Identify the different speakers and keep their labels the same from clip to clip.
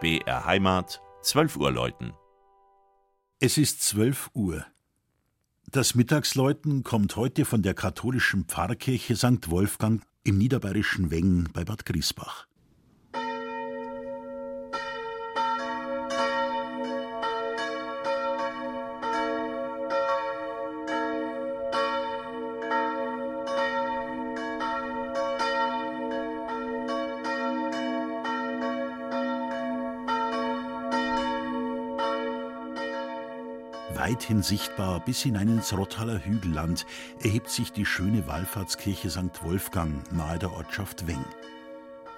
Speaker 1: BR Heimat, 12 Uhr läuten.
Speaker 2: Es ist 12 Uhr. Das Mittagsläuten kommt heute von der katholischen Pfarrkirche St. Wolfgang im niederbayerischen Wengen bei Bad Griesbach. Weithin sichtbar bis hinein ins Rottaler Hügelland erhebt sich die schöne Wallfahrtskirche St. Wolfgang nahe der Ortschaft Weng.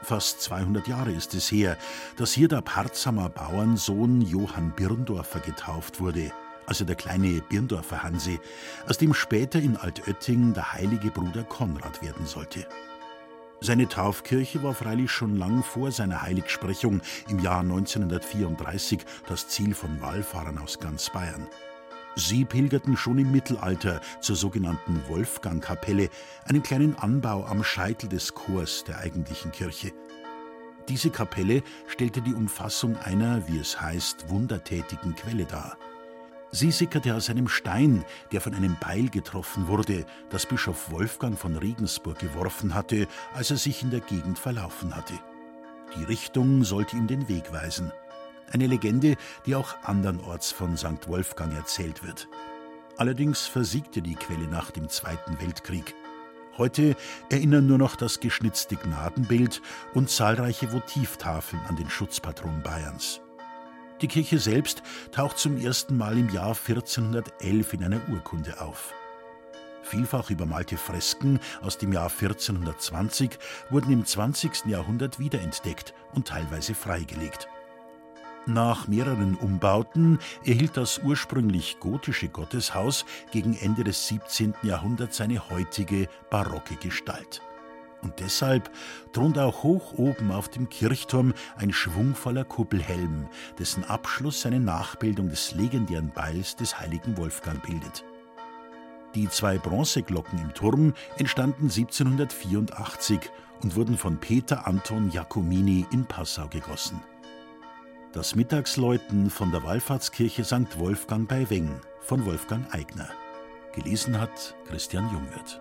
Speaker 2: Fast 200 Jahre ist es her, dass hier der Parzhammer Bauernsohn Johann Birndorfer getauft wurde, also der kleine Birndorfer Hanse, aus dem später in Altötting der heilige Bruder Konrad werden sollte. Seine Taufkirche war freilich schon lang vor seiner Heiligsprechung im Jahr 1934 das Ziel von Wallfahrern aus ganz Bayern. Sie pilgerten schon im Mittelalter zur sogenannten Wolfgangkapelle, einem kleinen Anbau am Scheitel des Chors der eigentlichen Kirche. Diese Kapelle stellte die Umfassung einer, wie es heißt, wundertätigen Quelle dar. Sie sickerte aus einem Stein, der von einem Beil getroffen wurde, das Bischof Wolfgang von Regensburg geworfen hatte, als er sich in der Gegend verlaufen hatte. Die Richtung sollte ihm den Weg weisen. Eine Legende, die auch andernorts von St. Wolfgang erzählt wird. Allerdings versiegte die Quelle nach dem Zweiten Weltkrieg. Heute erinnern nur noch das geschnitzte Gnadenbild und zahlreiche Votivtafeln an den Schutzpatron Bayerns. Die Kirche selbst taucht zum ersten Mal im Jahr 1411 in einer Urkunde auf. Vielfach übermalte Fresken aus dem Jahr 1420 wurden im 20. Jahrhundert wiederentdeckt und teilweise freigelegt. Nach mehreren Umbauten erhielt das ursprünglich gotische Gotteshaus gegen Ende des 17. Jahrhunderts seine heutige barocke Gestalt. Und deshalb thront auch hoch oben auf dem Kirchturm ein schwungvoller Kuppelhelm, dessen Abschluss eine Nachbildung des legendären Beils des heiligen Wolfgang bildet. Die zwei Bronzeglocken im Turm entstanden 1784 und wurden von Peter Anton Giacomini in Passau gegossen. Das Mittagsläuten von der Wallfahrtskirche St. Wolfgang bei Weng von Wolfgang Eigner. Gelesen hat Christian Jungwirth.